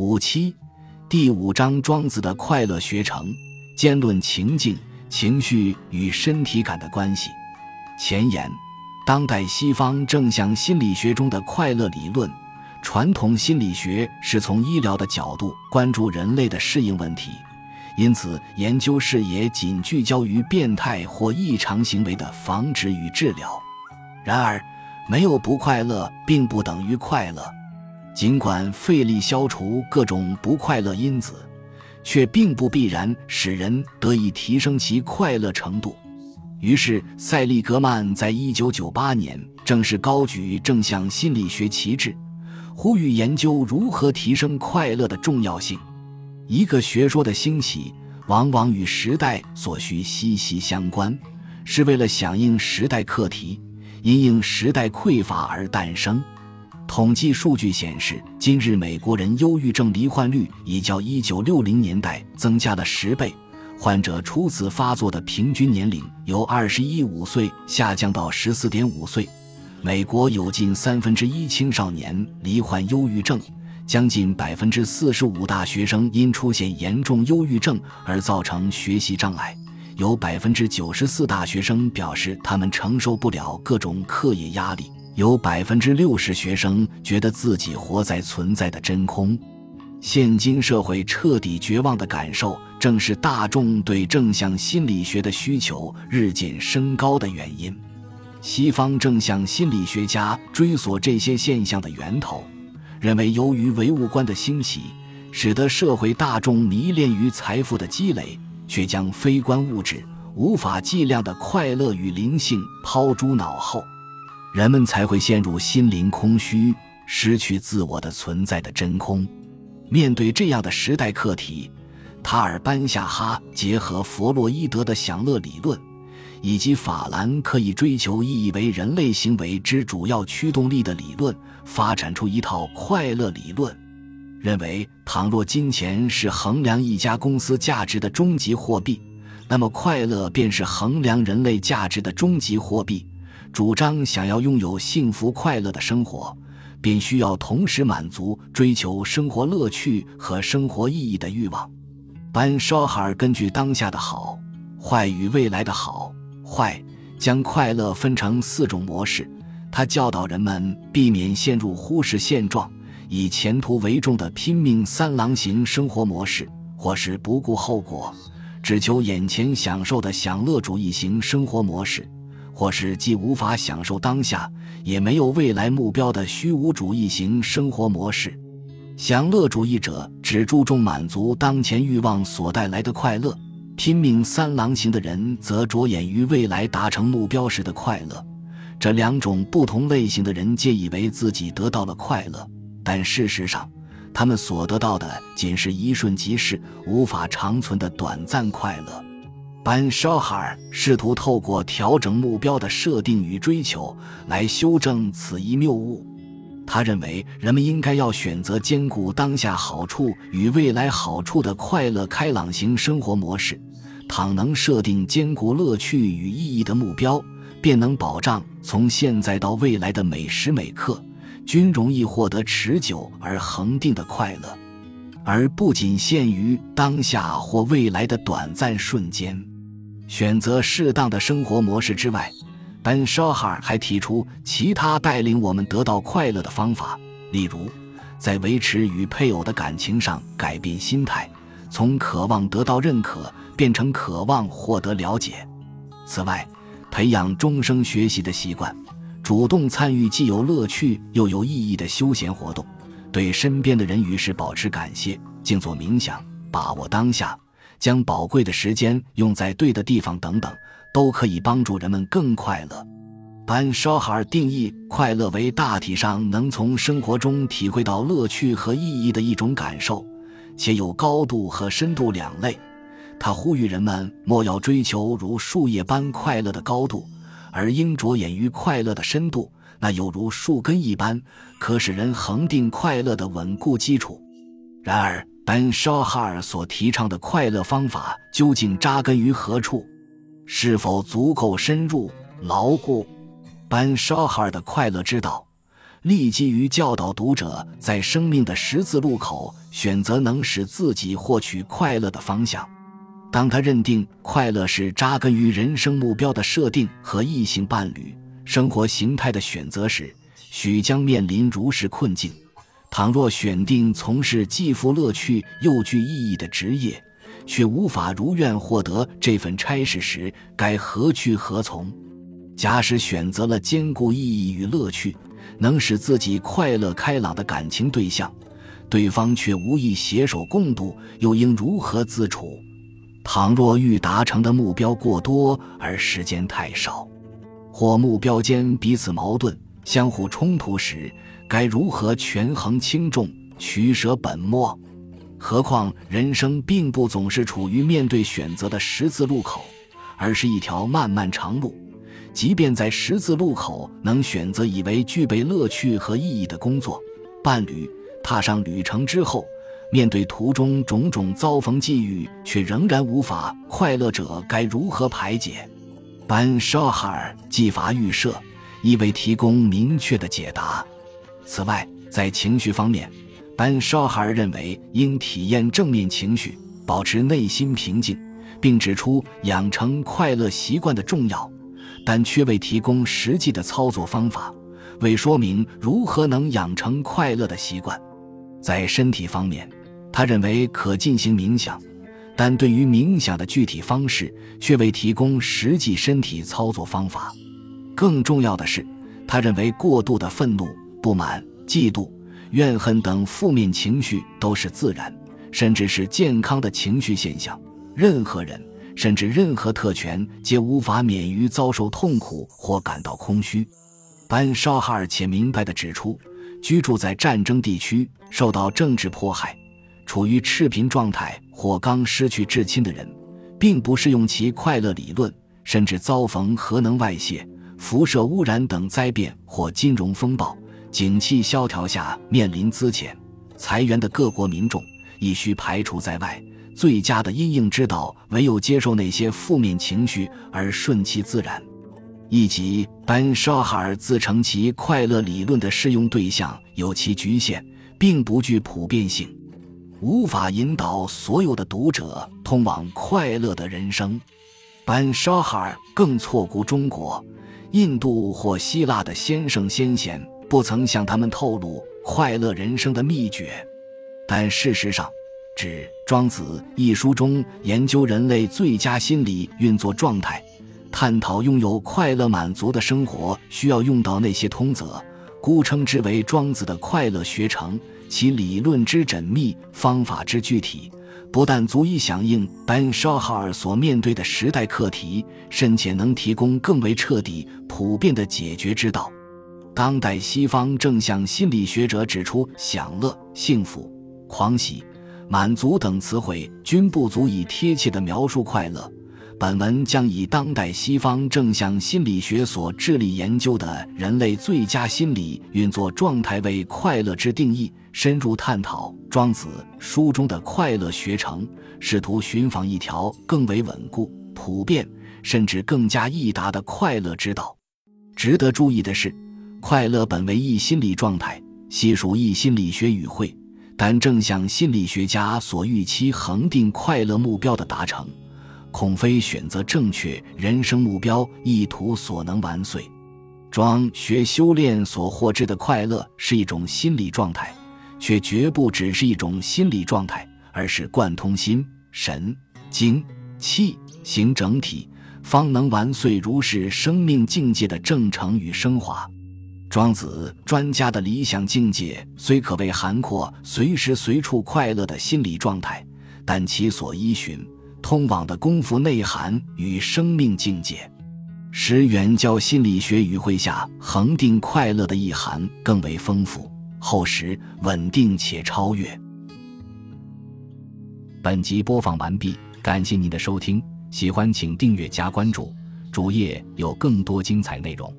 五七第五章庄子的快乐学成，兼论情境、情绪与身体感的关系。前言：当代西方正向心理学中的快乐理论，传统心理学是从医疗的角度关注人类的适应问题，因此研究视野仅聚焦于变态或异常行为的防止与治疗。然而，没有不快乐，并不等于快乐。尽管费力消除各种不快乐因子，却并不必然使人得以提升其快乐程度。于是，塞利格曼在一九九八年正式高举正向心理学旗帜，呼吁研究如何提升快乐的重要性。一个学说的兴起，往往与时代所需息息相关，是为了响应时代课题，因应时代匮乏而诞生。统计数据显示，今日美国人忧郁症罹患率已较1960年代增加了十倍，患者初次发作的平均年龄由21.5岁下降到14.5岁。美国有近三分之一青少年罹患忧郁症，将近百分之四十五大学生因出现严重忧郁症而造成学习障碍，有百分之九十四大学生表示他们承受不了各种课业压力。有百分之六十学生觉得自己活在存在的真空，现今社会彻底绝望的感受，正是大众对正向心理学的需求日渐升高的原因。西方正向心理学家追索这些现象的源头，认为由于唯物观的兴起，使得社会大众迷恋于财富的积累，却将非观物质、无法计量的快乐与灵性抛诸脑后。人们才会陷入心灵空虚、失去自我的存在的真空。面对这样的时代课题，塔尔班夏哈结合弗洛伊德的享乐理论，以及法兰可以追求意义为人类行为之主要驱动力的理论，发展出一套快乐理论，认为倘若金钱是衡量一家公司价值的终极货币，那么快乐便是衡量人类价值的终极货币。主张想要拥有幸福快乐的生活，便需要同时满足追求生活乐趣和生活意义的欲望。班绍哈尔根据当下的好坏与未来的好坏，将快乐分成四种模式。他教导人们避免陷入忽视现状、以前途为重的拼命三郎型生活模式，或是不顾后果、只求眼前享受的享乐主义型生活模式。或是既无法享受当下，也没有未来目标的虚无主义型生活模式。享乐主义者只注重满足当前欲望所带来的快乐，拼命三郎型的人则着眼于未来达成目标时的快乐。这两种不同类型的人皆以为自己得到了快乐，但事实上，他们所得到的仅是一瞬即逝、无法长存的短暂快乐。班绍哈尔试图透过调整目标的设定与追求来修正此一谬误。他认为，人们应该要选择兼顾当下好处与未来好处的快乐开朗型生活模式。倘能设定兼顾乐趣与意义的目标，便能保障从现在到未来的每时每刻均容易获得持久而恒定的快乐，而不仅限于当下或未来的短暂瞬间。选择适当的生活模式之外，班绍哈尔还提出其他带领我们得到快乐的方法，例如，在维持与配偶的感情上改变心态，从渴望得到认可变成渴望获得了解。此外，培养终生学习的习惯，主动参与既有乐趣又有意义的休闲活动，对身边的人与事保持感谢，静坐冥想，把握当下。将宝贵的时间用在对的地方，等等，都可以帮助人们更快乐。班绍哈尔定义快乐为大体上能从生活中体会到乐趣和意义的一种感受，且有高度和深度两类。他呼吁人们莫要追求如树叶般快乐的高度，而应着眼于快乐的深度，那有如树根一般，可使人恒定快乐的稳固基础。然而，班绍哈尔所提倡的快乐方法究竟扎根于何处？是否足够深入牢固？班绍哈尔的快乐之道立基于教导读者在生命的十字路口选择能使自己获取快乐的方向。当他认定快乐是扎根于人生目标的设定和异性伴侣、生活形态的选择时，许将面临如是困境：倘若选定从事既富乐趣又具意义的职业，却无法如愿获得这份差事时，该何去何从？假使选择了兼顾意义与乐趣，能使自己快乐开朗的感情对象，对方却无意携手共度，又应如何自处？倘若欲达成的目标过多而时间太少，或目标间彼此矛盾、相互冲突时，该如何权衡轻重、取舍本末？何况人生并不总是处于面对选择的十字路口，而是一条漫漫长路。即便在十字路口能选择以为具备乐趣和意义的工作、伴侣，踏上旅程之后。面对途中种种遭逢际遇，却仍然无法快乐者，该如何排解？班沙哈尔技法预设，亦未提供明确的解答。此外，在情绪方面，班绍哈尔认为应体验正面情绪，保持内心平静，并指出养成快乐习惯的重要，但却未提供实际的操作方法，未说明如何能养成快乐的习惯。在身体方面，他认为可进行冥想，但对于冥想的具体方式却未提供实际身体操作方法。更重要的是，他认为过度的愤怒、不满、嫉妒、怨恨等负面情绪都是自然，甚至是健康的情绪现象。任何人，甚至任何特权，皆无法免于遭受痛苦或感到空虚。班绍哈尔且明白地指出，居住在战争地区、受到政治迫害。处于赤贫状态或刚失去至亲的人，并不适用其快乐理论。甚至遭逢核能外泄、辐射污染等灾变或金融风暴、景气萧条下面临资遣、裁员的各国民众，亦需排除在外。最佳的因应之道，唯有接受那些负面情绪而顺其自然。以及班沙哈尔自称其快乐理论的适用对象有其局限，并不具普遍性。无法引导所有的读者通往快乐的人生。班沙哈尔更错估中国、印度或希腊的先圣先贤不曾向他们透露快乐人生的秘诀。但事实上，《指庄子》一书中研究人类最佳心理运作状态，探讨拥有快乐满足的生活需要用到那些通则，故称之为庄子的快乐学程。其理论之缜密，方法之具体，不但足以响应班沙哈尔所面对的时代课题，甚且能提供更为彻底、普遍的解决之道。当代西方正向心理学者指出，享乐、幸福、狂喜、满足等词汇均不足以贴切地描述快乐。本文将以当代西方正向心理学所致力研究的人类最佳心理运作状态为快乐之定义，深入探讨《庄子》书中的快乐学程，试图寻访一条更为稳固、普遍，甚至更加易达的快乐之道。值得注意的是，快乐本为一心理状态，系属一心理学语汇，但正向心理学家所预期恒定快乐目标的达成。恐非选择正确人生目标意图所能完遂。庄学修炼所获知的快乐是一种心理状态，却绝不只是一种心理状态，而是贯通心、神、精、气、行整体，方能完遂如是生命境界的正成与升华。庄子专家的理想境界虽可谓涵括随时随处快乐的心理状态，但其所依循。通往的功夫内涵与生命境界，使远教心理学语汇下恒定快乐的意涵更为丰富、厚实、稳定且超越。本集播放完毕，感谢您的收听，喜欢请订阅加关注，主页有更多精彩内容。